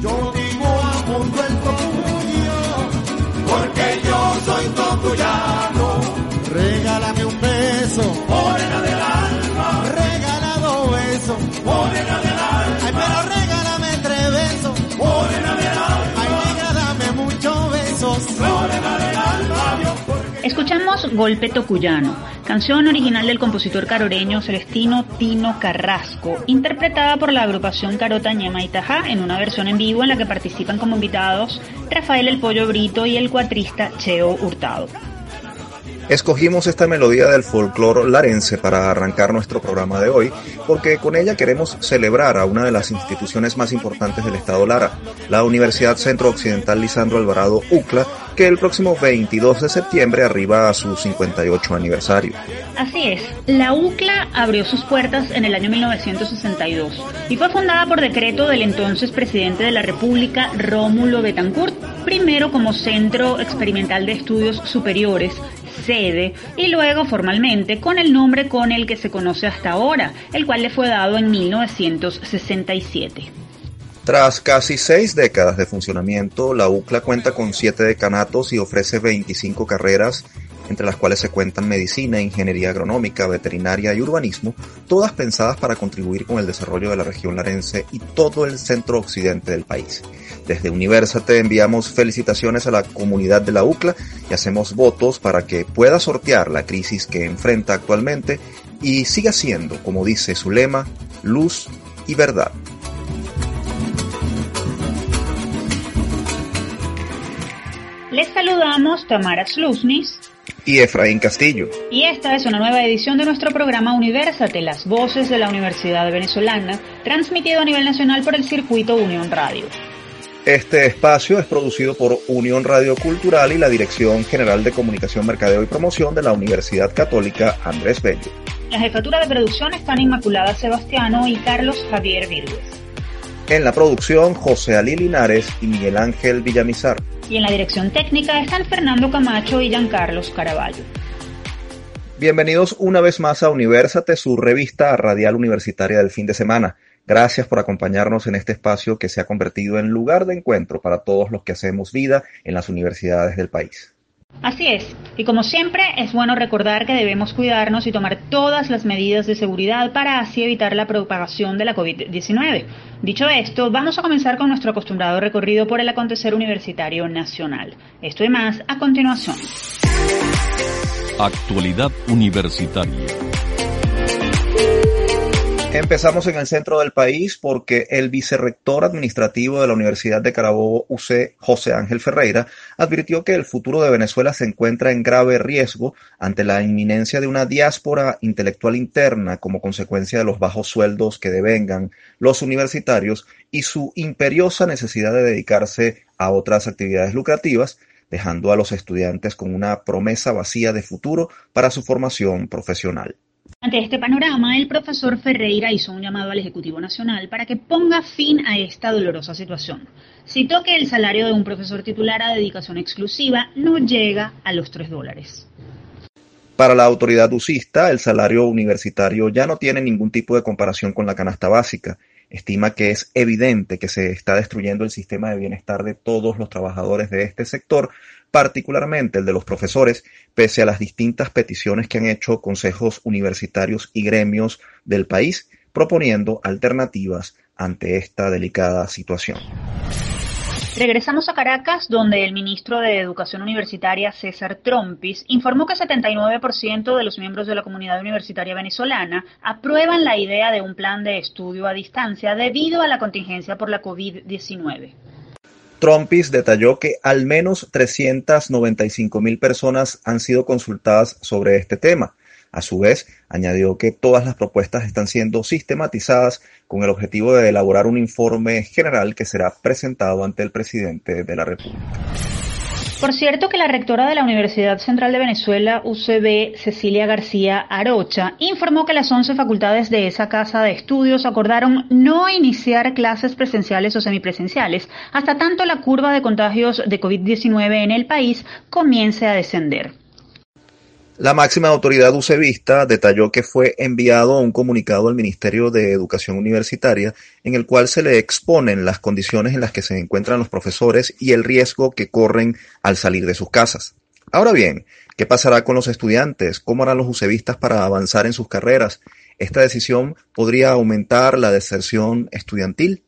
Yo digo a mundo el tuyo, porque yo soy tocuyano. Regálame un Escuchamos Golpe Tocuyano, canción original del compositor caroreño Celestino Tino Carrasco, interpretada por la agrupación Carota Ñema y Tajá en una versión en vivo en la que participan como invitados Rafael El Pollo Brito y el cuatrista Cheo Hurtado. Escogimos esta melodía del folclore larense para arrancar nuestro programa de hoy, porque con ella queremos celebrar a una de las instituciones más importantes del estado Lara, la Universidad Centro Occidental Lisandro Alvarado UCLA, que el próximo 22 de septiembre arriba a su 58 aniversario. Así es, la UCLA abrió sus puertas en el año 1962 y fue fundada por decreto del entonces presidente de la República, Rómulo Betancourt, primero como Centro Experimental de Estudios Superiores, sede, y luego formalmente con el nombre con el que se conoce hasta ahora, el cual le fue dado en 1967. Tras casi seis décadas de funcionamiento, la UCLA cuenta con siete decanatos y ofrece 25 carreras, entre las cuales se cuentan medicina, ingeniería agronómica, veterinaria y urbanismo, todas pensadas para contribuir con el desarrollo de la región larense y todo el centro occidente del país. Desde Universate enviamos felicitaciones a la comunidad de la UCLA y hacemos votos para que pueda sortear la crisis que enfrenta actualmente y siga siendo, como dice su lema, luz y verdad. Les saludamos Tamara Slusnis Y Efraín Castillo. y esta es una nueva edición de nuestro programa Universate, las voces de la Universidad Venezolana, transmitido a nivel nacional por el circuito Unión Radio. Este espacio es producido por Unión Radio Cultural y la Dirección General de Comunicación, Mercadeo y Promoción de la Universidad Católica Andrés Bello. La jefatura de producción están Inmaculada Sebastiano y Carlos Javier Virgües. En la producción, José Ali Linares y Miguel Ángel Villamizar. Y en la dirección técnica están Fernando Camacho y Giancarlos Caraballo. Bienvenidos una vez más a Universate, su revista radial universitaria del fin de semana. Gracias por acompañarnos en este espacio que se ha convertido en lugar de encuentro para todos los que hacemos vida en las universidades del país. Así es, y como siempre es bueno recordar que debemos cuidarnos y tomar todas las medidas de seguridad para así evitar la propagación de la COVID-19. Dicho esto, vamos a comenzar con nuestro acostumbrado recorrido por el acontecer universitario nacional. Esto y más a continuación. Actualidad Universitaria. Empezamos en el centro del país porque el vicerrector administrativo de la Universidad de Carabobo UC, José Ángel Ferreira, advirtió que el futuro de Venezuela se encuentra en grave riesgo ante la inminencia de una diáspora intelectual interna como consecuencia de los bajos sueldos que devengan los universitarios y su imperiosa necesidad de dedicarse a otras actividades lucrativas, dejando a los estudiantes con una promesa vacía de futuro para su formación profesional. Ante este panorama, el profesor Ferreira hizo un llamado al Ejecutivo Nacional para que ponga fin a esta dolorosa situación. Citó que el salario de un profesor titular a dedicación exclusiva no llega a los 3 dólares. Para la autoridad usista, el salario universitario ya no tiene ningún tipo de comparación con la canasta básica. Estima que es evidente que se está destruyendo el sistema de bienestar de todos los trabajadores de este sector, particularmente el de los profesores, pese a las distintas peticiones que han hecho consejos universitarios y gremios del país, proponiendo alternativas ante esta delicada situación. Regresamos a Caracas, donde el ministro de Educación Universitaria, César Trompis, informó que 79% de los miembros de la comunidad universitaria venezolana aprueban la idea de un plan de estudio a distancia debido a la contingencia por la COVID-19. Trompis detalló que al menos 395 mil personas han sido consultadas sobre este tema. A su vez, añadió que todas las propuestas están siendo sistematizadas con el objetivo de elaborar un informe general que será presentado ante el presidente de la República. Por cierto que la rectora de la Universidad Central de Venezuela, UCB, Cecilia García Arocha, informó que las 11 facultades de esa casa de estudios acordaron no iniciar clases presenciales o semipresenciales hasta tanto la curva de contagios de COVID-19 en el país comience a descender. La máxima autoridad ucevista detalló que fue enviado un comunicado al Ministerio de Educación Universitaria en el cual se le exponen las condiciones en las que se encuentran los profesores y el riesgo que corren al salir de sus casas. Ahora bien, ¿qué pasará con los estudiantes? ¿Cómo harán los ucevistas para avanzar en sus carreras? ¿Esta decisión podría aumentar la deserción estudiantil?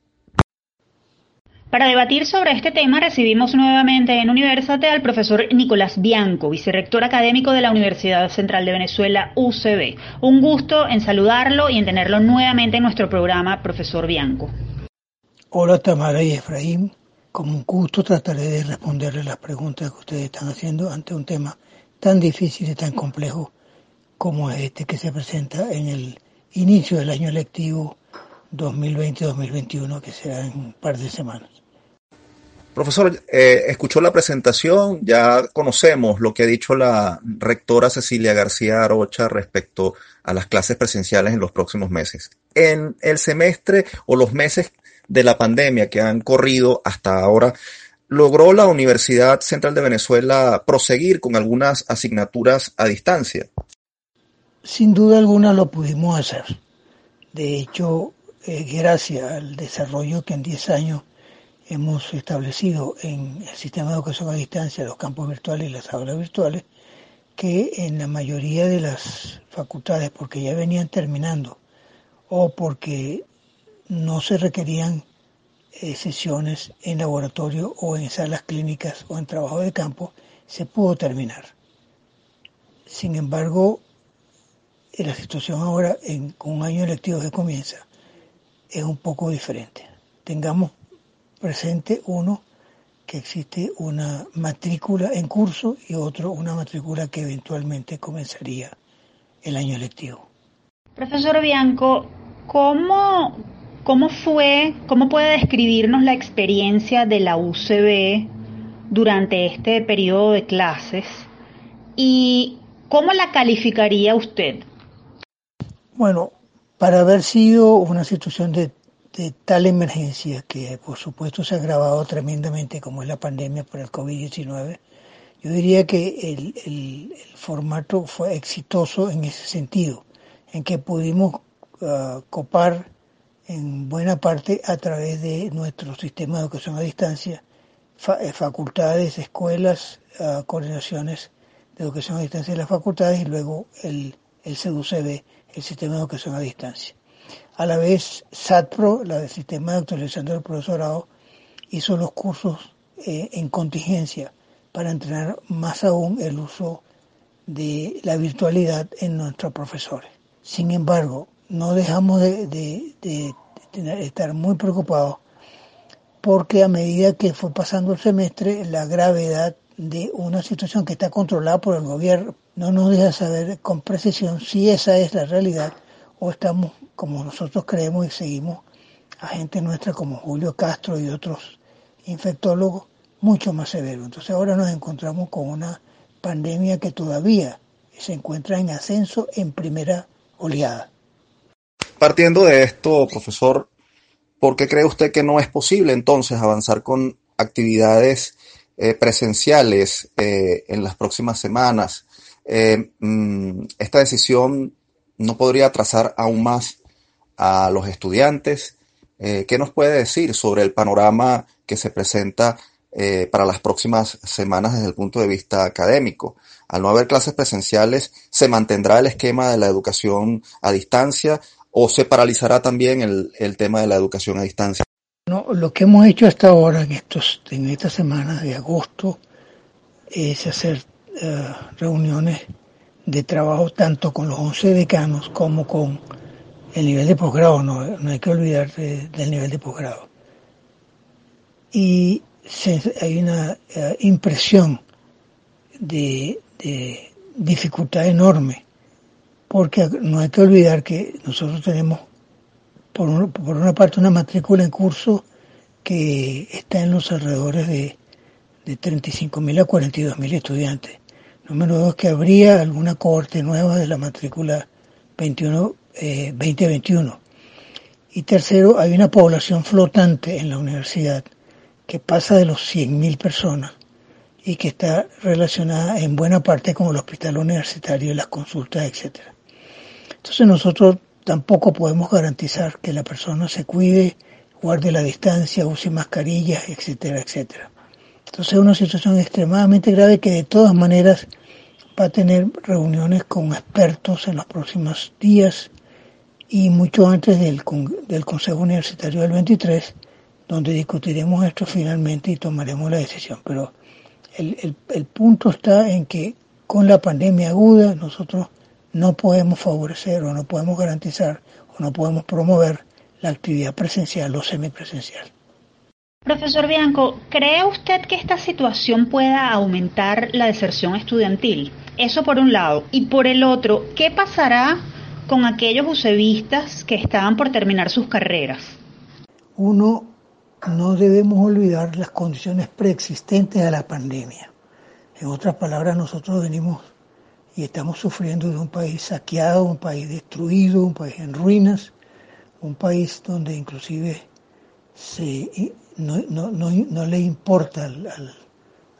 Para debatir sobre este tema recibimos nuevamente en Universate al profesor Nicolás Bianco, vicerrector académico de la Universidad Central de Venezuela, UCB. Un gusto en saludarlo y en tenerlo nuevamente en nuestro programa, profesor Bianco. Hola Tamara y Efraín, como un gusto trataré de responderle las preguntas que ustedes están haciendo ante un tema tan difícil y tan complejo como este que se presenta en el inicio del año lectivo 2020-2021 que será en un par de semanas. Profesor, eh, escuchó la presentación, ya conocemos lo que ha dicho la rectora Cecilia García Arocha respecto a las clases presenciales en los próximos meses. En el semestre o los meses de la pandemia que han corrido hasta ahora, ¿logró la Universidad Central de Venezuela proseguir con algunas asignaturas a distancia? Sin duda alguna lo pudimos hacer. De hecho, eh, gracias al desarrollo que en 10 años hemos establecido en el sistema de educación a distancia, los campos virtuales y las aulas virtuales, que en la mayoría de las facultades, porque ya venían terminando o porque no se requerían eh, sesiones en laboratorio o en salas clínicas o en trabajo de campo, se pudo terminar. Sin embargo, la situación ahora, en, con un año electivo que comienza, es un poco diferente. Tengamos presente uno que existe una matrícula en curso y otro una matrícula que eventualmente comenzaría el año lectivo. Profesor Bianco, ¿cómo, cómo fue, cómo puede describirnos la experiencia de la UCB durante este periodo de clases y cómo la calificaría usted? Bueno, para haber sido una situación de de tal emergencia que por supuesto se ha agravado tremendamente como es la pandemia por el COVID-19, yo diría que el, formato fue exitoso en ese sentido, en que pudimos uh, copar en buena parte a través de nuestro sistema de educación a distancia, eh, facultades, escuelas, uh, coordinaciones de educación a distancia de las facultades y luego el, el CEDUCB, el sistema de educación a distancia. A la vez, SATPRO, la del Sistema de Actualización del Profesorado, hizo los cursos eh, en contingencia para entrenar más aún el uso de la virtualidad en nuestros profesores. Sin embargo, no dejamos de, estar muy preocupados porque a medida que fue pasando el semestre, la gravedad de una situación que está controlada por el gobierno no nos deja saber con precisión si esa es la realidad o estamos como nosotros creemos y seguimos a gente nuestra como Julio Castro y otros infectólogos mucho más severos. Entonces ahora nos encontramos con una pandemia que todavía se encuentra en ascenso en primera oleada. Partiendo de esto, profesor, ¿por qué cree usted que no es posible entonces avanzar con actividades eh, presenciales eh, en las próximas semanas? Eh, mm, esta decisión no podría atrasar aún más a los estudiantes. Eh, ¿Qué nos puede decir sobre el panorama que se presenta eh, para las próximas semanas desde el punto de vista académico? Al no haber clases presenciales, ¿se mantendrá el esquema de la educación a distancia o se paralizará también el, tema de la educación a distancia? No, lo que hemos hecho hasta ahora en, estos, en estas semanas de agosto es hacer eh, reuniones de trabajo tanto con los 11 decanos como con el nivel de posgrado, no, hay que olvidar del nivel de posgrado. Y hay una eh, impresión de, dificultad enorme, porque no hay que olvidar que nosotros tenemos, por, por una parte, una matrícula en curso que está en los alrededores de, de 35.000 a 42.000 estudiantes Número dos, que habría alguna cohorte nueva de la matrícula 21, 2021. Eh, y tercero, hay una población flotante en la universidad que pasa de los 100.000 personas y que está relacionada en buena parte con el hospital universitario, las consultas, etcétera. Entonces nosotros tampoco podemos garantizar que la persona se cuide, guarde la distancia, use mascarillas, etcétera, etcétera. Entonces es una situación extremadamente grave que de todas maneras va a tener reuniones con expertos en los próximos días y mucho antes del, del Consejo Universitario del 23, donde discutiremos esto finalmente y tomaremos la decisión. Pero el, el, punto está en que con la pandemia aguda nosotros no podemos favorecer o no podemos garantizar o no podemos promover la actividad presencial o semipresencial. Profesor Bianco, ¿cree usted que esta situación pueda aumentar la deserción estudiantil? Eso por un lado. Y por el otro, ¿qué pasará con aquellos usevistas que estaban por terminar sus carreras? Uno, no debemos olvidar las condiciones preexistentes a la pandemia. En otras palabras, nosotros venimos y estamos sufriendo de un país saqueado, un país destruido, un país en ruinas, un país donde inclusive se, no, no, no, le importa al,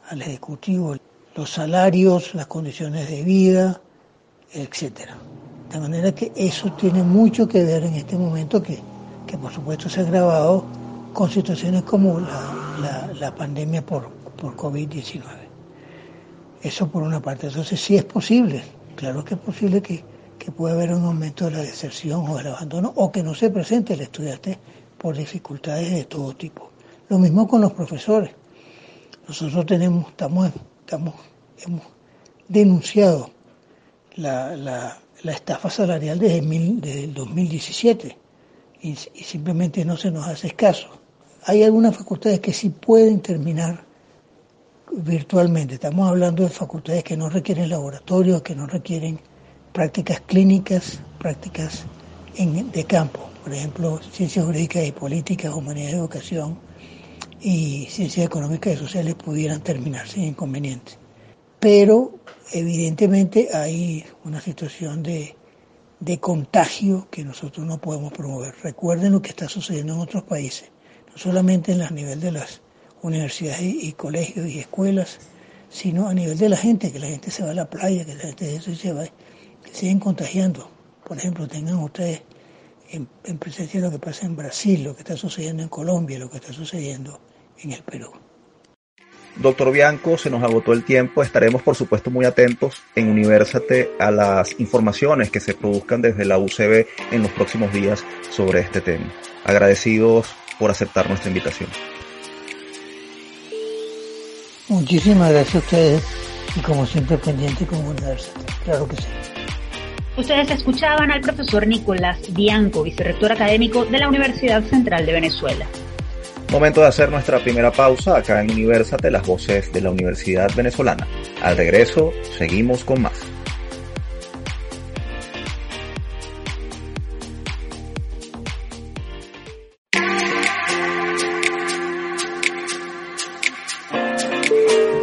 al Ejecutivo los salarios, las condiciones de vida, etcétera. De manera que eso tiene mucho que ver en este momento que, que por supuesto se ha agravado con situaciones como la, la, pandemia por, por COVID-19. Eso por una parte. Entonces sí es posible, claro que es posible que, que pueda haber un aumento de la deserción o del abandono o que no se presente el estudiante por dificultades de todo tipo. Lo mismo con los profesores. Nosotros tenemos, estamos, estamos, hemos denunciado la, la, la estafa salarial desde, el 2017 y, simplemente no se nos hace caso. Hay algunas facultades que sí pueden terminar virtualmente. Estamos hablando de facultades que no requieren laboratorios, que no requieren prácticas clínicas, prácticas de campo. Por ejemplo, ciencias jurídicas y políticas, humanidad y educación y ciencias económicas y sociales pudieran terminar sin inconvenientes. Pero evidentemente hay una situación de, contagio que nosotros no podemos promover. Recuerden lo que está sucediendo en otros países, no solamente en el nivel de las universidades y, colegios y escuelas, sino a nivel de la gente, que la gente se va a la playa, que la gente se va, que siguen contagiando. Por ejemplo, tengan ustedes en, en presencia lo que pasa en Brasil, lo que está sucediendo en Colombia, lo que está sucediendo en el Perú. Doctor Bianco, se nos agotó el tiempo. Estaremos, por supuesto, muy atentos en Universate a las informaciones que se produzcan desde la UCB en los próximos días sobre este tema. Agradecidos por aceptar nuestra invitación. Muchísimas gracias a ustedes y como siempre pendiente con Universate. Claro que sí. Ustedes escuchaban al profesor Nicolás Bianco, vicerrector académico de la Universidad Central de Venezuela. Momento de hacer nuestra primera pausa acá en Universate, las voces de la Universidad Venezolana. Al regreso, seguimos con más.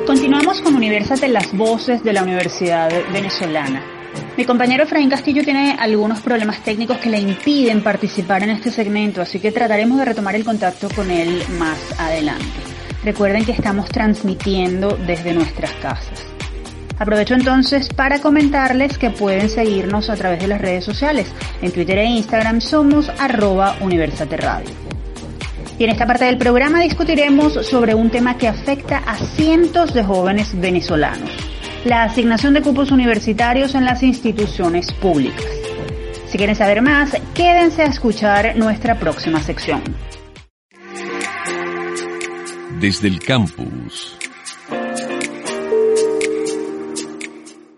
Continuamos con Universate, las voces de la Universidad Venezolana. Mi compañero Efraín Castillo tiene algunos problemas técnicos que le impiden participar en este segmento, así que trataremos de retomar el contacto con él más adelante. Recuerden que estamos transmitiendo desde nuestras casas. Aprovecho entonces para comentarles que pueden seguirnos a través de las redes sociales. En Twitter e Instagram somos arroba Universate Radio. Y en esta parte del programa discutiremos sobre un tema que afecta a cientos de jóvenes venezolanos la asignación de cupos universitarios en las instituciones públicas. Si quieren saber más, quédense a escuchar nuestra próxima sección. Desde el campus.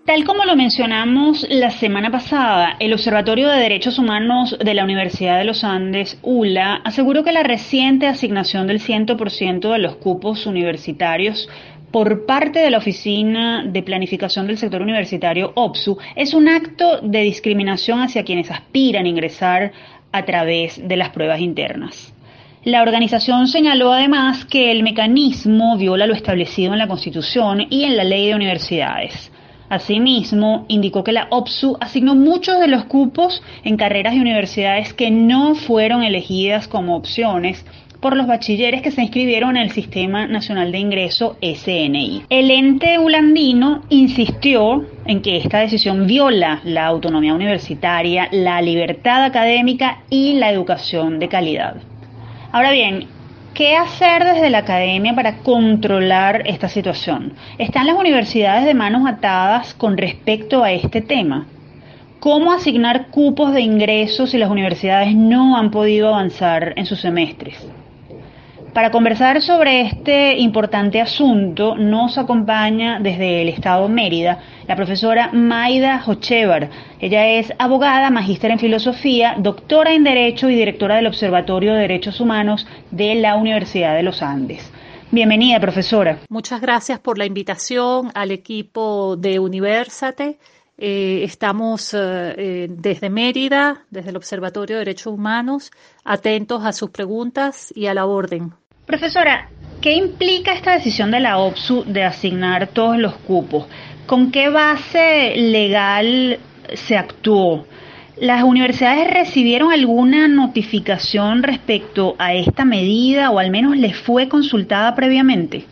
Tal como lo mencionamos la semana pasada, el Observatorio de Derechos Humanos de la Universidad de los Andes, ULA, aseguró que la reciente asignación del 100% de los cupos universitarios por parte de la Oficina de Planificación del Sector Universitario, OPSU, es un acto de discriminación hacia quienes aspiran a ingresar a través de las pruebas internas. La organización señaló además que el mecanismo viola lo establecido en la Constitución y en la Ley de Universidades. Asimismo, indicó que la OPSU asignó muchos de los cupos en carreras y universidades que no fueron elegidas como opciones por los bachilleres que se inscribieron en el Sistema Nacional de Ingreso SNI. El ente ulandino insistió en que esta decisión viola la autonomía universitaria, la libertad académica y la educación de calidad. Ahora bien, ¿Qué hacer desde la academia para controlar esta situación? ¿Están las universidades de manos atadas con respecto a este tema? ¿Cómo asignar cupos de ingresos si las universidades no han podido avanzar en sus semestres? Para conversar sobre este importante asunto nos acompaña desde el Estado Mérida la profesora Maida Hochevar. Ella es abogada, magíster en filosofía, doctora en Derecho y directora del Observatorio de Derechos Humanos de la Universidad de los Andes. Bienvenida, profesora. Muchas gracias por la invitación al equipo de Universate eh, estamos eh, eh, desde Mérida, desde el Observatorio de Derechos Humanos, atentos a sus preguntas y a la orden. Profesora, ¿qué implica esta decisión de la OPSU de asignar todos los cupos? ¿Con qué base legal se actuó? ¿Las universidades recibieron alguna notificación respecto a esta medida o al menos les fue consultada previamente?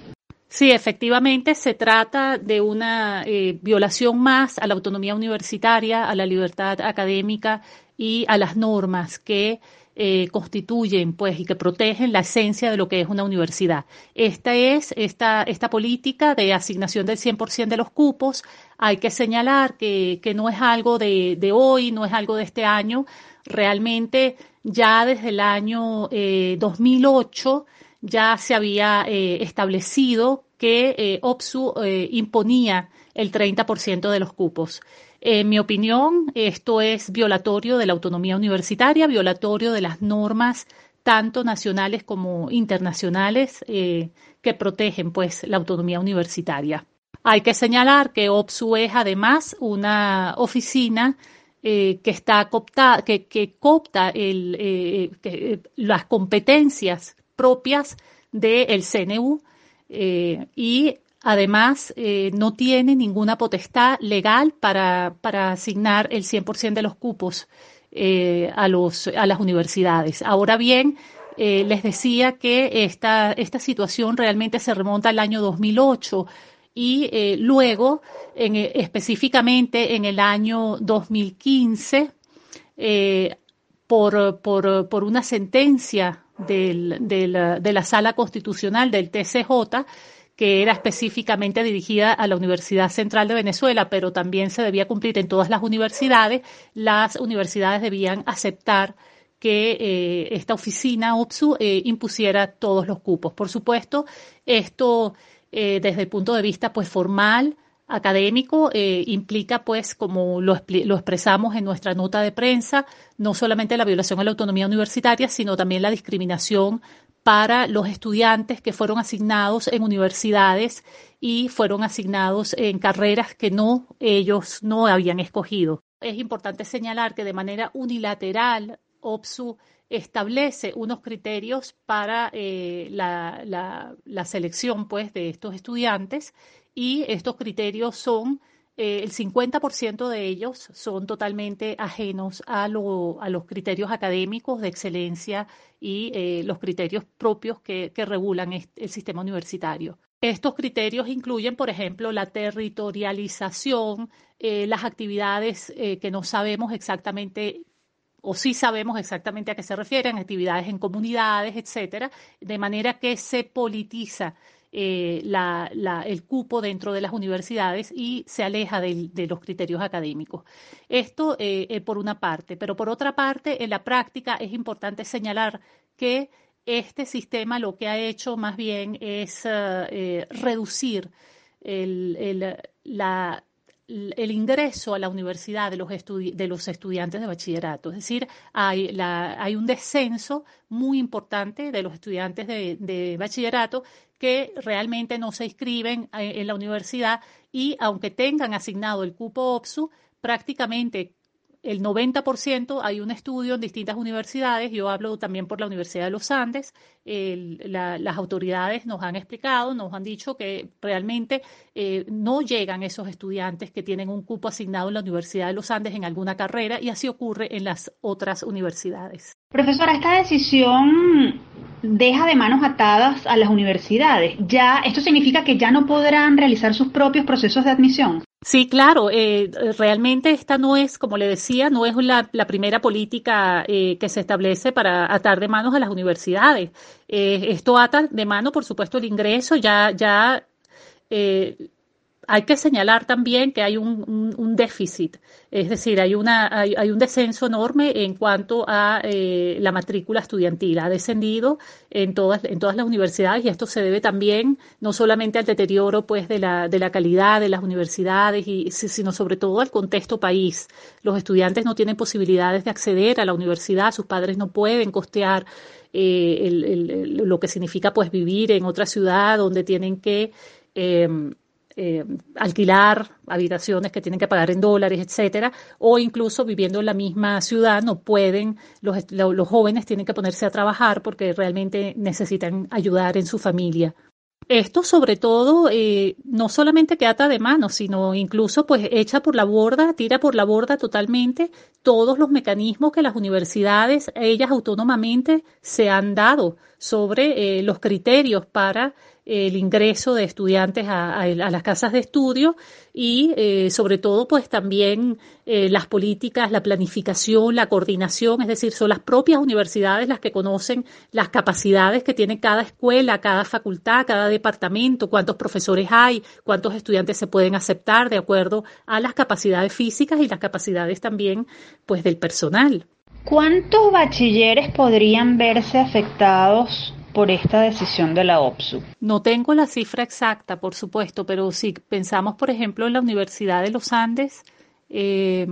Sí, efectivamente se trata de una eh, violación más a la autonomía universitaria, a la libertad académica y a las normas que eh, constituyen pues y que protegen la esencia de lo que es una universidad. Esta es esta, esta política de asignación del 100% de los cupos. Hay que señalar que, que no es algo de, de, hoy, no es algo de este año. Realmente ya desde el año eh, 2008 ya se había eh, establecido que eh, OPSU eh, imponía el 30% de los cupos. En mi opinión, esto es violatorio de la autonomía universitaria, violatorio de las normas tanto nacionales como internacionales que protegen pues la autonomía universitaria. Hay que señalar que OPSU es además una oficina que está que, copta las competencias propias del CNU eh, y además eh, no tiene ninguna potestad legal para, para asignar el 100% de los cupos eh, a, los, a las universidades. Ahora bien, les decía que esta, esta situación realmente se remonta al año 2008 y luego, en, específicamente en el año 2015, por, por, por una sentencia del, de la Sala Constitucional del TCJ, que era específicamente dirigida a la Universidad Central de Venezuela, pero también se debía cumplir en todas las universidades, las universidades debían aceptar que eh, esta oficina OPSU eh, impusiera todos los cupos. Por supuesto, esto eh, desde el punto de vista pues formal académico eh, implica, pues, como lo, expresamos en nuestra nota de prensa, no solamente la violación a la autonomía universitaria, sino también la discriminación para los estudiantes que fueron asignados en universidades y fueron asignados en carreras que no ellos no habían escogido. Es importante señalar que de manera unilateral OPSU establece unos criterios para eh, la, la, la, selección pues, de estos estudiantes y estos criterios son, eh, el 50% de ellos son totalmente ajenos a, a, los criterios académicos de excelencia y eh, los criterios propios que, que regulan el sistema universitario. Estos criterios incluyen, por ejemplo, la territorialización, eh, las actividades eh, que no sabemos exactamente o sí sabemos exactamente a qué se refieren, actividades en comunidades, etcétera, de manera que se politiza eh, el cupo dentro de las universidades y se aleja de, los criterios académicos. Esto eh, eh, por una parte, pero por otra parte, en la práctica es importante señalar que este sistema lo que ha hecho más bien es eh, reducir el, ingreso a la universidad de los, estudiantes de bachillerato. Es decir, hay, un descenso muy importante de los estudiantes de, bachillerato que realmente no se inscriben en, en la universidad y aunque tengan asignado el cupo OPSU, prácticamente el 90% hay un estudio en distintas universidades, yo hablo también por la Universidad de los Andes, el, la, las autoridades nos han explicado, nos han dicho que realmente eh, no llegan esos estudiantes que tienen un cupo asignado en la Universidad de los Andes en alguna carrera y así ocurre en las otras universidades. Profesora, esta decisión deja de manos atadas a las universidades. Ya, esto significa que ya no podrán realizar sus propios procesos de admisión. Sí, claro, eh, realmente esta no es, como le decía, no es la, primera política eh, que se establece para atar de manos a las universidades. Eh, esto ata de mano, por supuesto, el ingreso, ya, ya hay que señalar también que hay un, déficit, es decir, hay, una, hay, un descenso enorme en cuanto a eh, la matrícula estudiantil. Ha descendido en todas, en todas las universidades y esto se debe también no solamente al deterioro pues, de, la, de la calidad de las universidades, y, sino sobre todo al contexto país. Los estudiantes no tienen posibilidades de acceder a la universidad, sus padres no pueden costear eh, lo que significa pues, vivir en otra ciudad donde tienen que... Eh, eh, alquilar habitaciones que tienen que pagar en dólares, etcétera, o incluso viviendo en la misma ciudad no pueden, los, los jóvenes tienen que ponerse a trabajar porque realmente necesitan ayudar en su familia. Esto sobre todo eh, no solamente que ata de mano, sino incluso pues echa por la borda, tira por la borda totalmente todos los mecanismos que las universidades, ellas autónomamente se han dado sobre eh, los criterios para el ingreso de estudiantes a, las casas de estudio y eh, sobre todo pues también eh, las políticas, la planificación, la coordinación, es decir, son las propias universidades las que conocen las capacidades que tiene cada escuela, cada facultad, cada departamento, cuántos profesores hay, cuántos estudiantes se pueden aceptar de acuerdo a las capacidades físicas y las capacidades también pues del personal. ¿Cuántos bachilleres podrían verse afectados por esta decisión de la OPSU? No tengo la cifra exacta, por supuesto, pero si pensamos, por ejemplo, en la Universidad de los Andes, eh,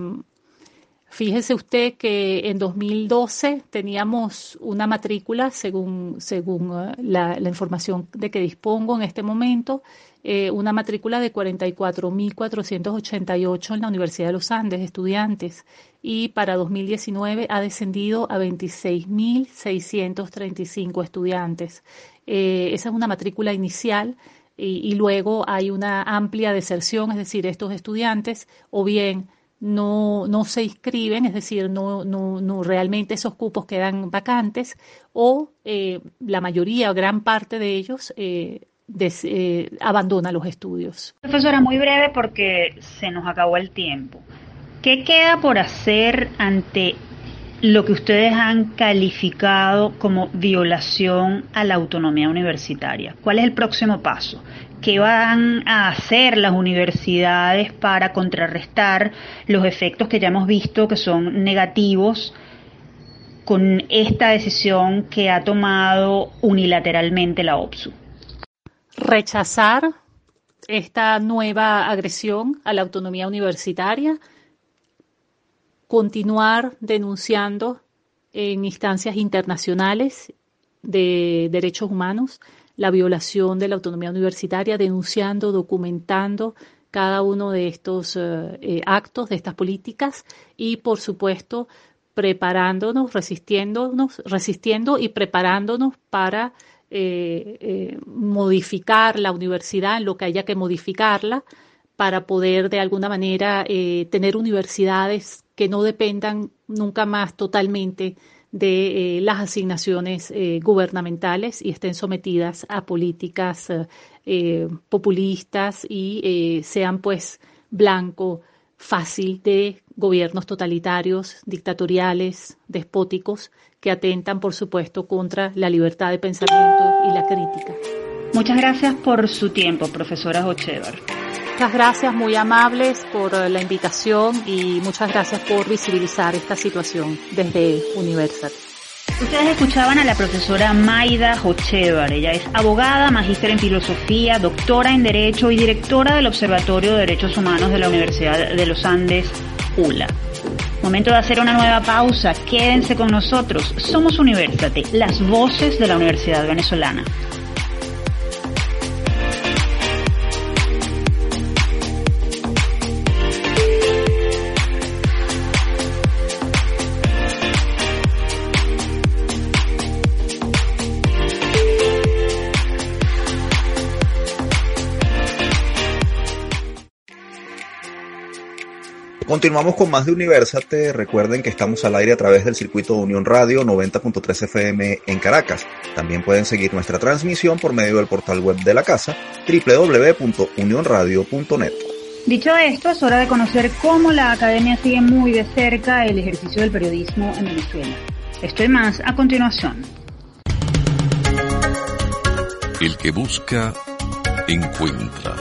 fíjese usted que en 2012 teníamos una matrícula, según, según eh, la, información de que dispongo en este momento, eh, una matrícula de 44.488 en la Universidad de los Andes, estudiantes y para 2019 ha descendido a 26.635 estudiantes. Eh, esa es una matrícula inicial y, luego hay una amplia deserción, es decir, estos estudiantes o bien no, no se inscriben, es decir, no, no, no realmente esos cupos quedan vacantes o eh, la mayoría o gran parte de ellos eh, abandona los estudios. Profesora, muy breve porque se nos acabó el tiempo. ¿Qué queda por hacer ante lo que ustedes han calificado como violación a la autonomía universitaria? ¿Cuál es el próximo paso? ¿Qué van a hacer las universidades para contrarrestar los efectos que ya hemos visto que son negativos con esta decisión que ha tomado unilateralmente la OPSU? Rechazar esta nueva agresión a la autonomía universitaria continuar denunciando en instancias internacionales de derechos humanos la violación de la autonomía universitaria, denunciando, documentando cada uno de estos eh, eh, actos, de estas políticas y, por supuesto, preparándonos, resistiéndonos, resistiendo y preparándonos para eh, modificar la universidad en lo que haya que modificarla para poder de alguna manera tener universidades que no dependan nunca más totalmente de eh, las asignaciones eh, gubernamentales y estén sometidas a políticas eh, populistas y sean pues blanco fácil de gobiernos totalitarios, dictatoriales, despóticos, que atentan, por supuesto, contra la libertad de pensamiento y la crítica. Muchas gracias por su tiempo, profesora Hochevar. Muchas gracias, muy amables por la invitación y muchas gracias por visibilizar esta situación desde Universal. Ustedes escuchaban a la profesora Maida Hochevar. Ella es abogada, magíster en filosofía, doctora en Derecho y directora del Observatorio de Derechos Humanos de la Universidad de los Andes, ULA. Momento de hacer una nueva pausa. Quédense con nosotros. Somos Universate, las voces de la Universidad Venezolana. Continuamos con más de Universate. Recuerden que estamos al aire a través del circuito de Unión Radio 90.3 FM en Caracas. También pueden seguir nuestra transmisión por medio del portal web de la casa www.unionradio.net. Dicho esto, es hora de conocer cómo la academia sigue muy de cerca el ejercicio del periodismo en Venezuela. Esto y más a continuación. El que busca, encuentra.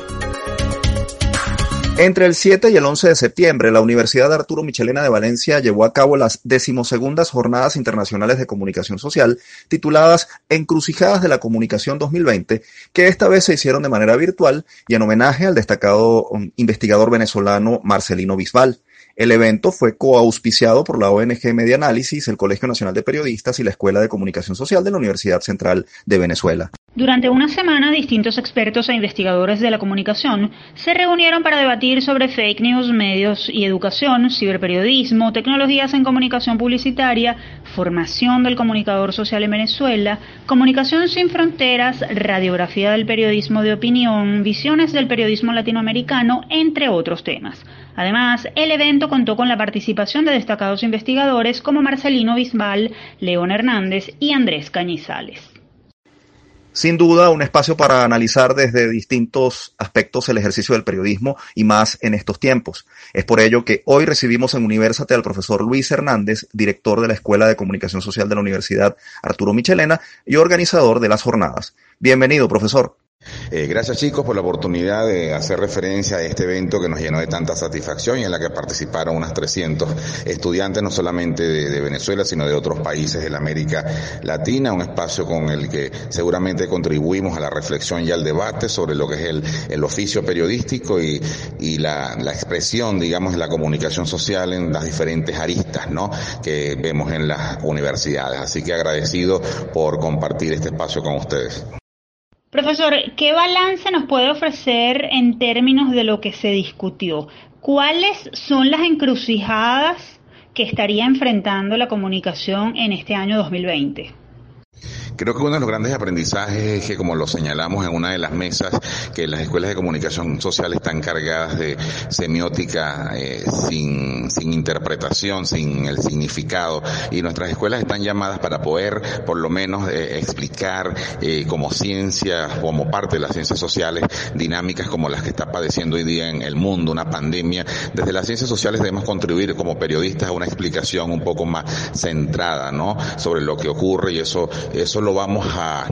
Entre el 7 y el 11 de septiembre, la Universidad Arturo Michelena de Valencia llevó a cabo las decimosegundas Jornadas Internacionales de Comunicación Social, tituladas Encrucijadas de la Comunicación 2020, que esta vez se hicieron de manera virtual y en homenaje al destacado um, investigador venezolano Marcelino Bisbal. El evento fue coauspiciado por la ONG Media Análisis, el Colegio Nacional de Periodistas y la Escuela de Comunicación Social de la Universidad Central de Venezuela. Durante una semana, distintos expertos e investigadores de la comunicación se reunieron para debatir sobre fake news, medios y educación, ciberperiodismo, tecnologías en comunicación publicitaria, formación del comunicador social en Venezuela, comunicación sin fronteras, radiografía del periodismo de opinión, visiones del periodismo latinoamericano, entre otros temas. Además, el evento contó con la participación de destacados investigadores como Marcelino Bisbal, León Hernández y Andrés Cañizales. Sin duda, un espacio para analizar desde distintos aspectos el ejercicio del periodismo y más en estos tiempos. Es por ello que hoy recibimos en Universate al profesor Luis Hernández, director de la Escuela de Comunicación Social de la Universidad Arturo Michelena y organizador de las jornadas. Bienvenido, profesor. Eh, gracias chicos por la oportunidad de hacer referencia a este evento que nos llenó de tanta satisfacción y en la que participaron unas 300 estudiantes no solamente de, Venezuela sino de otros países de la América Latina, un espacio con el que seguramente contribuimos a la reflexión y al debate sobre lo que es el, oficio periodístico y, la, expresión, digamos, de la comunicación social en las diferentes aristas, ¿no? Que vemos en las universidades. Así que agradecido por compartir este espacio con ustedes. Profesor, ¿qué balance nos puede ofrecer en términos de lo que se discutió? ¿Cuáles son las encrucijadas que estaría enfrentando la comunicación en este año 2020? Creo que uno de los grandes aprendizajes es que, como lo señalamos en una de las mesas, que las escuelas de comunicación social están cargadas de semiótica eh, sin, sin interpretación, sin el significado, y nuestras escuelas están llamadas para poder, por lo menos, eh, explicar eh, como ciencia, como parte de las ciencias sociales, dinámicas como las que está padeciendo hoy día en el mundo, una pandemia. Desde las ciencias sociales debemos contribuir como periodistas a una explicación un poco más centrada, ¿no? Sobre lo que ocurre y eso, eso lo vamos a,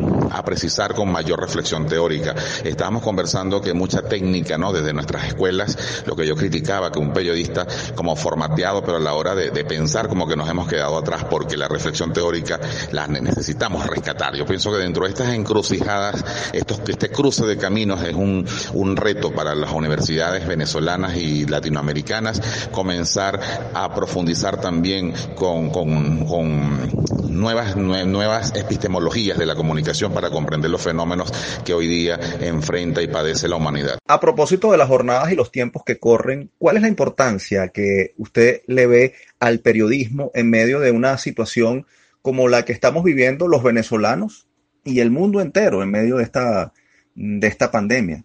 precisar con mayor reflexión teórica. Estábamos conversando que mucha técnica, ¿no? Desde nuestras escuelas, lo que yo criticaba, que un periodista como formateado, pero a la hora de, pensar como que nos hemos quedado atrás porque la reflexión teórica la necesitamos rescatar. Yo pienso que dentro de estas encrucijadas, estos, este cruce de caminos es un, un reto para las universidades venezolanas y latinoamericanas comenzar a profundizar también con, con, con nuevas, nuevas epistemologías de la comunicación para comprender los fenómenos que hoy día enfrenta y padece la humanidad. A propósito de las jornadas y los tiempos que corren, ¿cuál es la importancia que usted le ve al periodismo en medio de una situación como la que estamos viviendo los venezolanos y el mundo entero en medio de esta, de esta pandemia?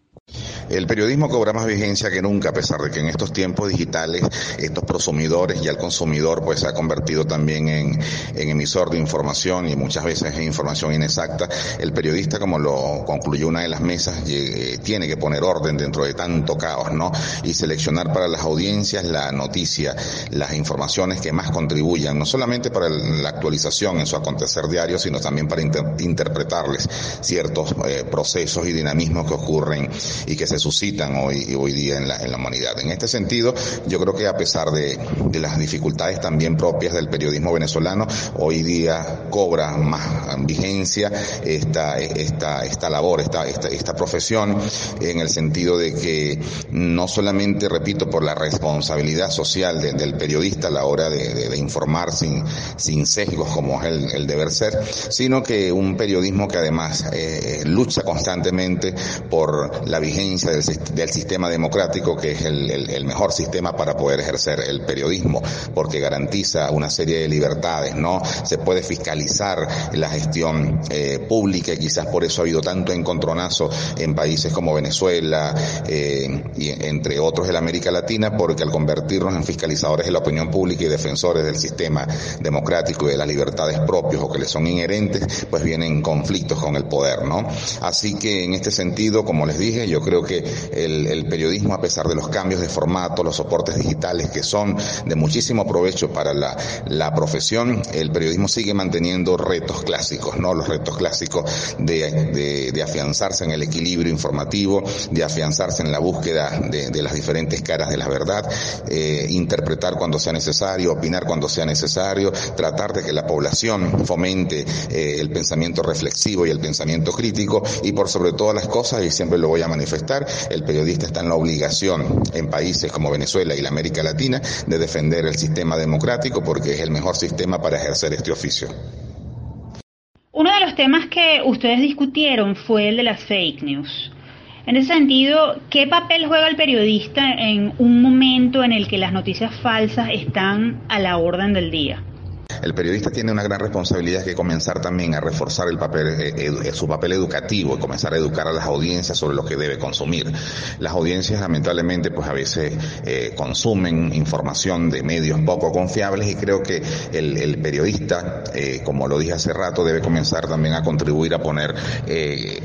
El periodismo cobra más vigencia que nunca, a pesar de que en estos tiempos digitales estos prosumidores y el consumidor pues se ha convertido también en, emisor de información y muchas veces en información inexacta. El periodista, como lo concluyó una de las mesas, eh, tiene que poner orden dentro de tanto caos, ¿no? Y seleccionar para las audiencias la noticia, las informaciones que más contribuyan, no solamente para la actualización en su acontecer diario, sino también para interpretarles ciertos eh, procesos y dinamismos que ocurren y que se suscitan hoy, hoy día en la, en la humanidad. En este sentido, yo creo que a pesar de, de las dificultades también propias del periodismo venezolano, hoy día cobra más vigencia esta, esta, esta labor, esta, esta, esta profesión, en el sentido de que no solamente, repito, por la responsabilidad social del periodista a la hora de, de, informar sin, sin sesgos como es el, deber ser, sino que un periodismo que además eh, lucha constantemente por la vigencia del, sistema democrático, que es el, mejor sistema para poder ejercer el periodismo, porque garantiza una serie de libertades, ¿no? Se puede fiscalizar la gestión eh, pública y quizás por eso ha habido tanto encontronazo en países como Venezuela eh, y entre otros la América Latina, porque al convertirnos en fiscalizadores de la opinión pública y defensores del sistema democrático y de las libertades propios o que le son inherentes, pues vienen conflictos con el poder, ¿no? Así que en este sentido, como les dije, yo creo que el, periodismo, a pesar de los cambios de formato, los soportes digitales que son de muchísimo provecho para la, la profesión, el periodismo sigue manteniendo retos clásicos, ¿no? Los retos clásicos de, de, afianzarse en el equilibrio informativo, de afianzarse en la búsqueda de, de las diferentes caras de la verdad, eh, interpretar cuando sea necesario, opinar cuando sea necesario, tratar de que la población fomente eh, el pensamiento reflexivo y el pensamiento crítico y por sobre todas las cosas, y siempre lo voy a manifestar, el periodista está en la obligación en países como Venezuela y la América Latina de defender el sistema democrático porque es el mejor sistema para ejercer este oficio. Uno de los temas que ustedes discutieron fue el de las fake news. En ese sentido, ¿qué papel juega el periodista en un momento en el que las noticias falsas están a la orden del día? El periodista tiene una gran responsabilidad que comenzar también a reforzar el papel, eh, eh, su papel educativo y comenzar a educar a las audiencias sobre lo que debe consumir. Las audiencias lamentablemente pues a veces eh, consumen información de medios poco confiables y creo que el, periodista, como lo dije hace rato, debe comenzar también a contribuir a poner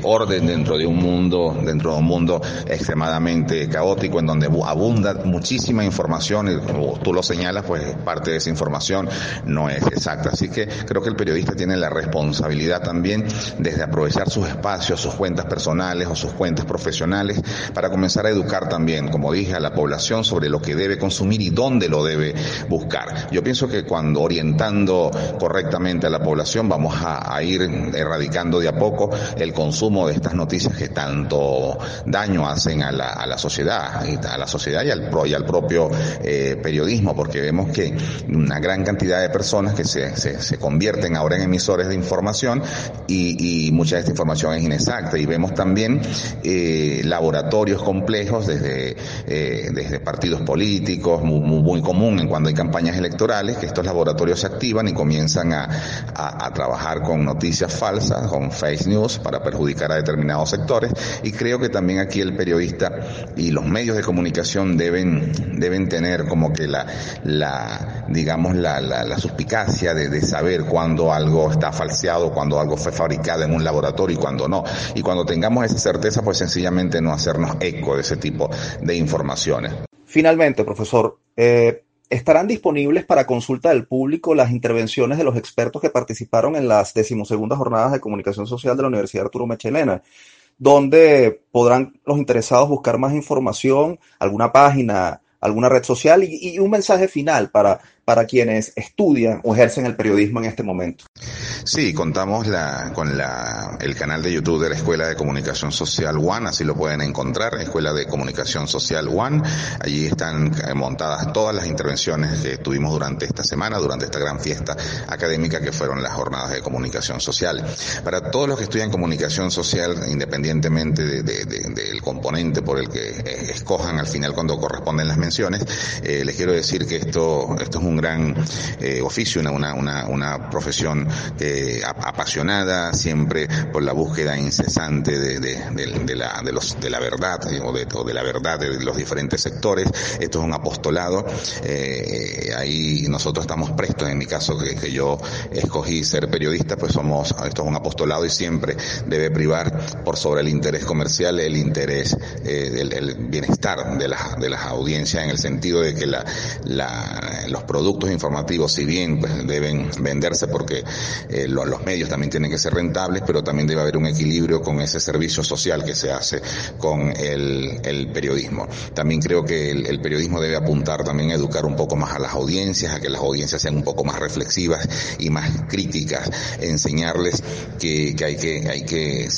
orden dentro de un mundo, dentro de un mundo extremadamente caótico en donde abunda muchísima información y como tú lo señalas, pues parte de esa información no es exacta. Así que creo que el periodista tiene la responsabilidad también desde aprovechar sus espacios, sus cuentas personales o sus cuentas profesionales para comenzar a educar también, como dije, a la población sobre lo que debe consumir y dónde lo debe buscar. Yo pienso que cuando orientando correctamente a la población vamos a, ir erradicando de a poco el consumo de estas noticias que tanto daño hacen a la, sociedad, a la sociedad y al, y al propio eh, periodismo, porque vemos que una gran cantidad de personas que se, se, convierten ahora en emisores de información y, mucha de esta información es inexacta. Y vemos también eh, laboratorios complejos desde, eh, desde partidos políticos, muy, común en cuando hay campañas electorales, que estos laboratorios se activan y comienzan a, a, trabajar con noticias falsas, con fake news para perjudicar a determinados sectores. Y creo que también aquí el periodista y los medios de comunicación deben, deben tener como que la, la digamos, la, la, la de, saber cuándo algo está falseado, cuando algo fue fabricado en un laboratorio y cuando no. Y cuando tengamos esa certeza, pues sencillamente no hacernos eco de ese tipo de informaciones. Finalmente, profesor, eh, ¿estarán disponibles para consulta del público las intervenciones de los expertos que participaron en las decimosegundas jornadas de comunicación social de la Universidad Arturo Mechelena? donde podrán los interesados buscar más información, alguna página, alguna red social y, un mensaje final para, para quienes estudian o ejercen el periodismo en este momento. Sí, contamos la, con la, el canal de YouTube de la Escuela de Comunicación Social One, así lo pueden encontrar, Escuela de Comunicación Social One. Allí están eh, montadas todas las intervenciones que tuvimos durante esta semana, durante esta gran fiesta académica que fueron las jornadas de comunicación social. Para todos los que estudian comunicación social, independientemente del componente por el que eh, escojan al final cuando corresponden las menciones, eh, les quiero decir que esto, esto es un gran oficio, una, una, una profesión eh, apasionada siempre por la búsqueda incesante de, de, la, de, los, de la verdad o de, de la verdad de los diferentes sectores. Esto es un apostolado. Eh, ahí nosotros estamos prestos. En mi caso, que, yo escogí ser periodista, pues somos, esto es un apostolado y siempre debe privar por sobre el interés comercial el interés, eh, el, bienestar de las, de las audiencias en el sentido de que la, la, los productos informativos, si bien pues, deben venderse porque eh, los medios también tienen que ser rentables, pero también debe haber un equilibrio con ese servicio social que se hace con el, periodismo. También creo que el, periodismo debe apuntar también a educar un poco más a las audiencias, a que las audiencias sean un poco más reflexivas y más críticas, enseñarles que, hay que hay que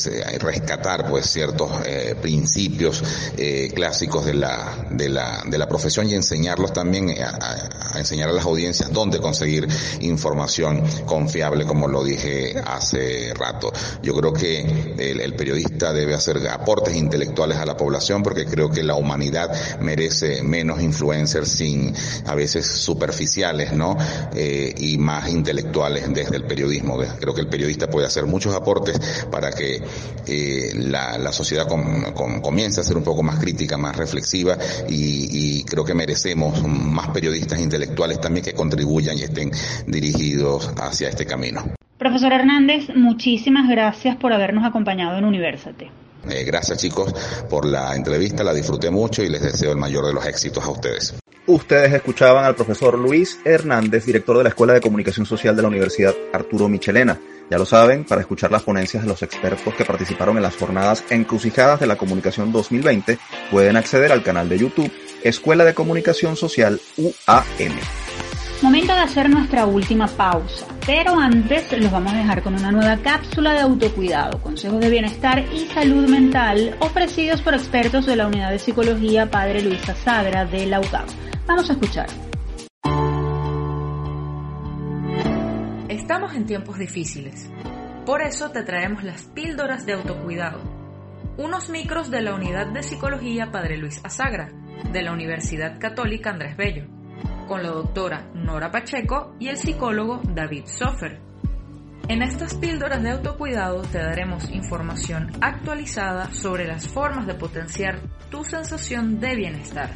rescatar pues ciertos eh, principios eh, clásicos de la, de, la, de la profesión y enseñarlos también a, enseñar a las audiencias dónde conseguir información confiable, como lo dije hace rato. Yo creo que el, periodista debe hacer aportes intelectuales a la población porque creo que la humanidad merece menos influencers sin a veces superficiales, ¿no? Eh, y más intelectuales desde el periodismo. Creo que el periodista puede hacer muchos aportes para que eh, la, la, sociedad comience a ser un poco más crítica, más reflexiva y, creo que merecemos más periodistas intelectuales también que contribuyan y estén dirigidos hacia este camino. Profesor Hernández, muchísimas gracias por habernos acompañado en Universate. Eh, gracias chicos por la entrevista, la disfruté mucho y les deseo el mayor de los éxitos a ustedes. Ustedes escuchaban al profesor Luis Hernández, director de la Escuela de Comunicación Social de la Universidad Arturo Michelena. Ya lo saben, para escuchar las ponencias de los expertos que participaron en las jornadas encrucijadas de la comunicación 2020, pueden acceder al canal de YouTube Escuela de Comunicación Social UAM. Momento de hacer nuestra última pausa, pero antes los vamos a dejar con una nueva cápsula de autocuidado, consejos de bienestar y salud mental ofrecidos por expertos de la Unidad de Psicología Padre Luisa Sagra de la UCAP. Vamos a escuchar. Estamos en tiempos difíciles. Por eso te traemos las píldoras de autocuidado. Unos micros de la Unidad de Psicología Padre Luis Azagra, de la Universidad Católica Andrés Bello, con la doctora Nora Pacheco y el psicólogo David Sofer. En estas píldoras de autocuidado te daremos información actualizada sobre las formas de potenciar tu sensación de bienestar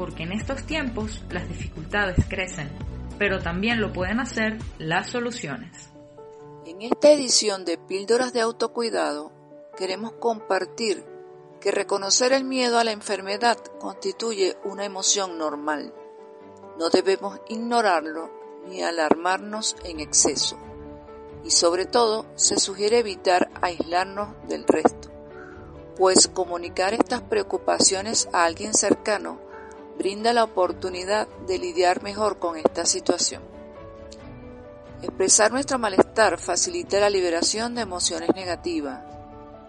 porque en estos tiempos las dificultades crecen, pero también lo pueden hacer las soluciones. En esta edición de Píldoras de Autocuidado queremos compartir que reconocer el miedo a la enfermedad constituye una emoción normal. No debemos ignorarlo ni alarmarnos en exceso. Y sobre todo se sugiere evitar aislarnos del resto, pues comunicar estas preocupaciones a alguien cercano brinda la oportunidad de lidiar mejor con esta situación. Expresar nuestro malestar facilita la liberación de emociones negativas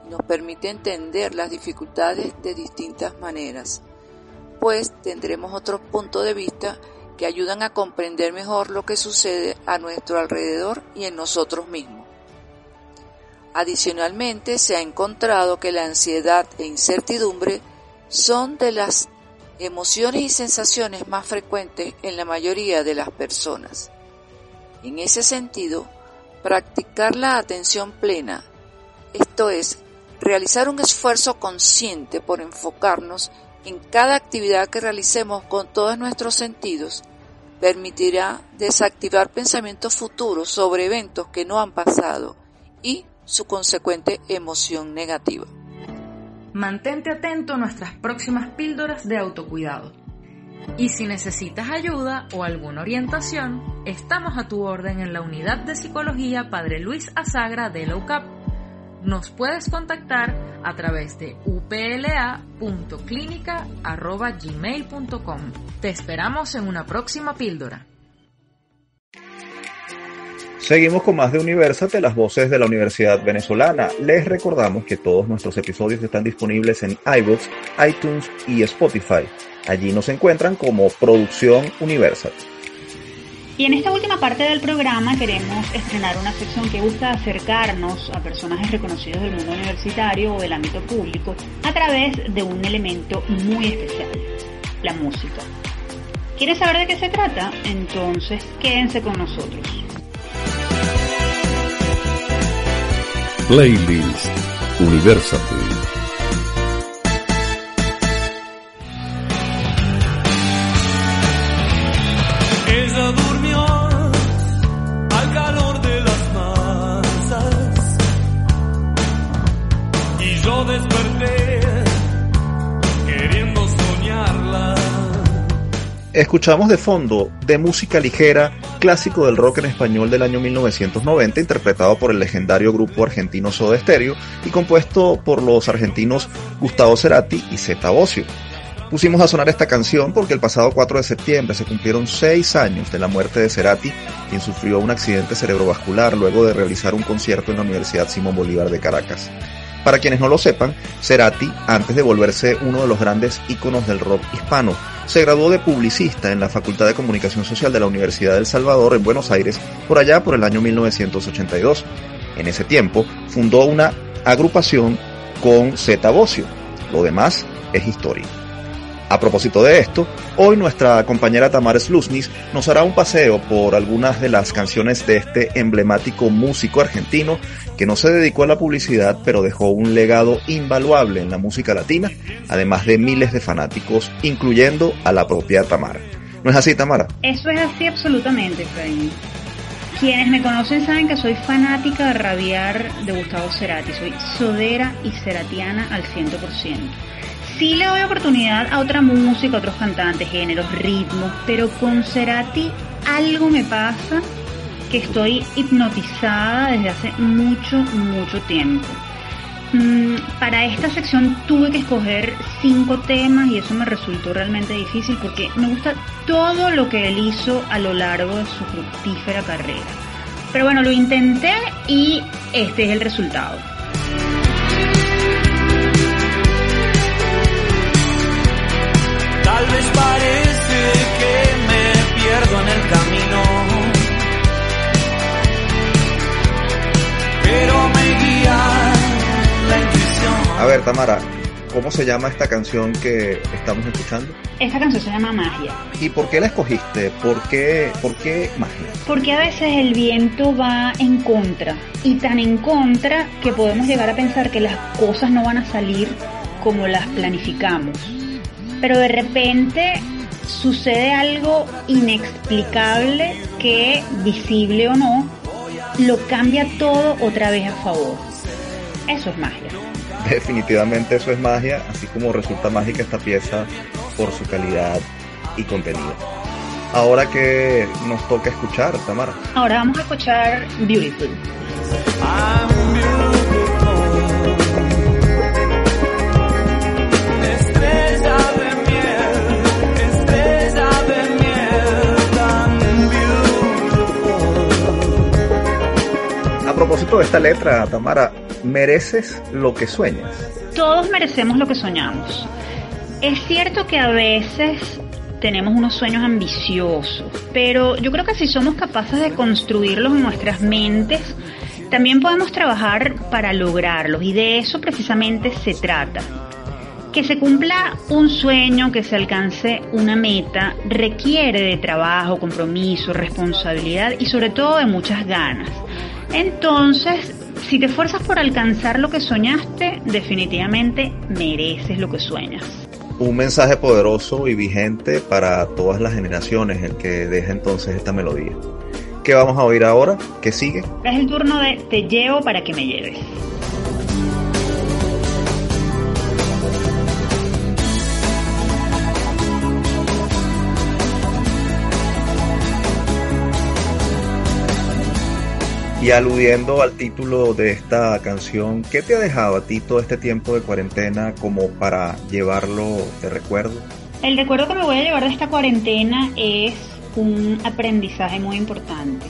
y nos permite entender las dificultades de distintas maneras, pues tendremos otros puntos de vista que ayudan a comprender mejor lo que sucede a nuestro alrededor y en nosotros mismos. Adicionalmente, se ha encontrado que la ansiedad e incertidumbre son de las emociones y sensaciones más frecuentes en la mayoría de las personas. En ese sentido, practicar la atención plena, esto es, realizar un esfuerzo consciente por enfocarnos en cada actividad que realicemos con todos nuestros sentidos, permitirá desactivar pensamientos futuros sobre eventos que no han pasado y su consecuente emoción negativa. Mantente atento a nuestras próximas píldoras de autocuidado. Y si necesitas ayuda o alguna orientación, estamos a tu orden en la unidad de psicología Padre Luis Azagra de la UCAP. Nos puedes contactar a través de upla.clinica.gmail.com. Te esperamos en una próxima píldora. Seguimos con más de Universate, las voces de la Universidad Venezolana. Les recordamos que todos nuestros episodios están disponibles en iBooks, iTunes y Spotify. Allí nos encuentran como Producción Universate. Y en esta última parte del programa queremos estrenar una sección que busca acercarnos a personajes reconocidos del mundo universitario o del ámbito público a través de un elemento muy especial, la música. ¿Quieres saber de qué se trata? Entonces quédense con nosotros. Playlist Universate. Escuchamos de fondo de música ligera clásico del rock en español del año 1990, interpretado por el legendario grupo argentino Soda Stereo y compuesto por los argentinos Gustavo Cerati y Zeta Bosio. Pusimos a sonar esta canción porque el pasado 4 de septiembre se cumplieron 6 años de la muerte de Cerati, quien sufrió un accidente cerebrovascular luego de realizar un concierto en la Universidad Simón Bolívar de Caracas. Para quienes no lo sepan, Cerati, antes de volverse uno de los grandes íconos del rock hispano, se graduó de publicista en la Facultad de Comunicación Social de la Universidad del Salvador en Buenos Aires por allá por el año 1982. En ese tiempo fundó una agrupación con Zeta Bocio. Lo demás es historia. A propósito de esto, hoy nuestra compañera Tamara Slusnis nos hará un paseo por algunas de las canciones de este emblemático músico argentino que no se dedicó a la publicidad pero dejó un legado invaluable en la música latina, además de miles de fanáticos, incluyendo a la propia Tamara. ¿No es así, Tamara? Eso es así absolutamente, Freddy. Quienes me conocen saben que soy fanática de rabiar de Gustavo Cerati, soy sodera y ceratiana al 100% sí le doy oportunidad a otra música, otros cantantes, géneros, ritmos, pero con Cerati algo me pasa que estoy hipnotizada desde hace mucho, mucho tiempo. Mm, para esta sección tuve que escoger cinco temas y eso me resultó realmente difícil porque me gusta todo lo que él hizo a lo largo de su fructífera carrera. Pero bueno, lo intenté y este es el resultado. Tal vez parece que me pierdo en el camino, pero me guía la intuición. A ver, Tamara, ¿cómo se llama esta canción que estamos escuchando? Esta canción se llama Magia. ¿Y por qué la escogiste? ¿Por qué, por qué magia? Porque a veces el viento va en contra y tan en contra que podemos llegar a pensar que las cosas no van a salir como las planificamos pero de repente sucede algo inexplicable que, visible o no, lo cambia todo otra vez a favor. Eso es magia. Definitivamente eso es magia, así como resulta mágica esta pieza por su calidad y contenido. Ahora que nos toca escuchar, Tamara. Ahora vamos a escuchar Beautiful. De esta letra, Tamara, mereces lo que sueñas. Todos merecemos lo que soñamos. Es cierto que a veces tenemos unos sueños ambiciosos, pero yo creo que si somos capaces de construirlos en nuestras mentes, también podemos trabajar para lograrlos y de eso precisamente se trata. Que se cumpla un sueño, que se alcance una meta, requiere de trabajo, compromiso, responsabilidad y sobre todo de muchas ganas. Entonces, si te esfuerzas por alcanzar lo que soñaste, definitivamente mereces lo que sueñas. Un mensaje poderoso y vigente para todas las generaciones, el que deja entonces esta melodía. ¿Qué vamos a oír ahora? ¿Qué sigue? Es el turno de Te llevo para que me lleves. Y aludiendo al título de esta canción, ¿qué te ha dejado a ti todo este tiempo de cuarentena como para llevarlo de recuerdo? El recuerdo que me voy a llevar de esta cuarentena es un aprendizaje muy importante.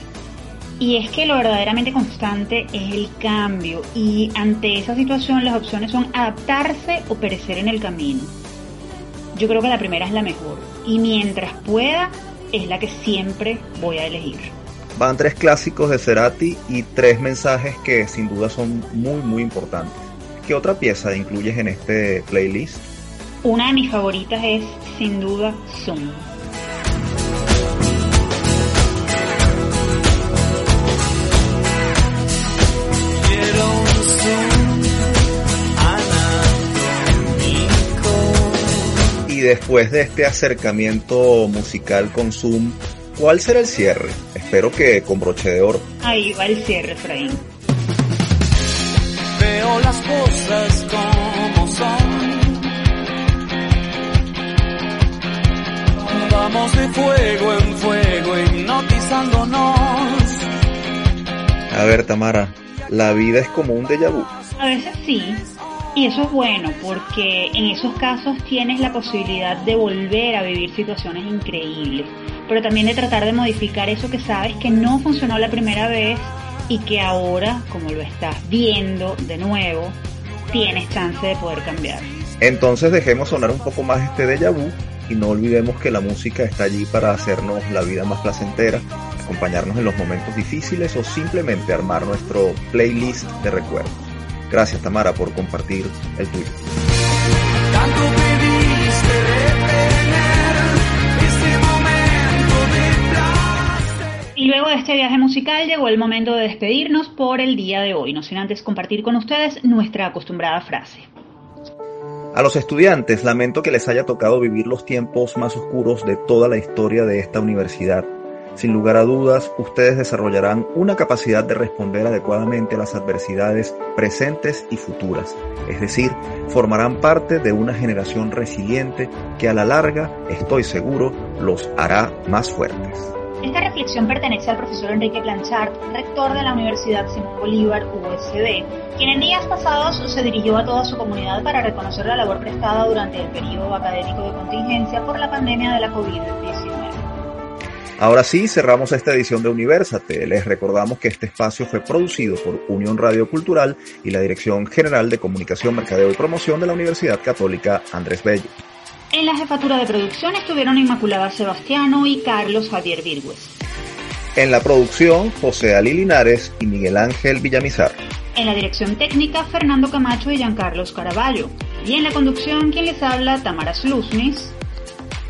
Y es que lo verdaderamente constante es el cambio y ante esa situación las opciones son adaptarse o perecer en el camino. Yo creo que la primera es la mejor y mientras pueda es la que siempre voy a elegir. Van tres clásicos de Cerati y tres mensajes que sin duda son muy muy importantes. ¿Qué otra pieza incluyes en este playlist? Una de mis favoritas es sin duda Zoom. Y después de este acercamiento musical con Zoom, ¿cuál será el cierre? Espero que con broche de oro. Ahí va el cierre, Efraín. Veo las cosas como son. Vamos de fuego en fuego, hipnotizándonos. A ver, Tamara, la vida es como un déjà vu. A veces sí, y eso es bueno porque en esos casos tienes la posibilidad de volver a vivir situaciones increíbles pero también de tratar de modificar eso que sabes que no funcionó la primera vez y que ahora, como lo estás viendo de nuevo, tienes chance de poder cambiar. Entonces dejemos sonar un poco más este déjà vu y no olvidemos que la música está allí para hacernos la vida más placentera, acompañarnos en los momentos difíciles o simplemente armar nuestro playlist de recuerdos. Gracias Tamara por compartir el tuyo. Este viaje musical llegó el momento de despedirnos por el día de hoy, no sin antes compartir con ustedes nuestra acostumbrada frase. A los estudiantes lamento que les haya tocado vivir los tiempos más oscuros de toda la historia de esta universidad sin lugar a dudas, ustedes desarrollarán una capacidad de responder adecuadamente a las adversidades presentes y futuras, es decir, formarán parte de una generación resiliente que a la larga, estoy seguro, los hará más fuertes. Esta reflexión pertenece al profesor Enrique Blanchard, rector de la Universidad Simón Bolívar, USD, quien en días pasados se dirigió a toda su comunidad para reconocer la labor prestada durante el periodo académico de contingencia por la pandemia de la COVID-19. Ahora sí, cerramos esta edición de Universate. Les recordamos que este espacio fue producido por Unión Radio Cultural y la Dirección General de Comunicación, Mercadeo y Promoción de la Universidad Católica Andrés Bello. En la jefatura de producción estuvieron Inmaculada Sebastiano y Carlos Javier Virgües. En la producción, José Ali Linares y Miguel Ángel Villamizar. En la dirección técnica, Fernando Camacho y Giancarlos Caraballo. Y en la conducción, quien les habla, Tamara Sluznis.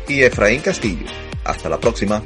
Y Efraín Castillo. Hasta la próxima.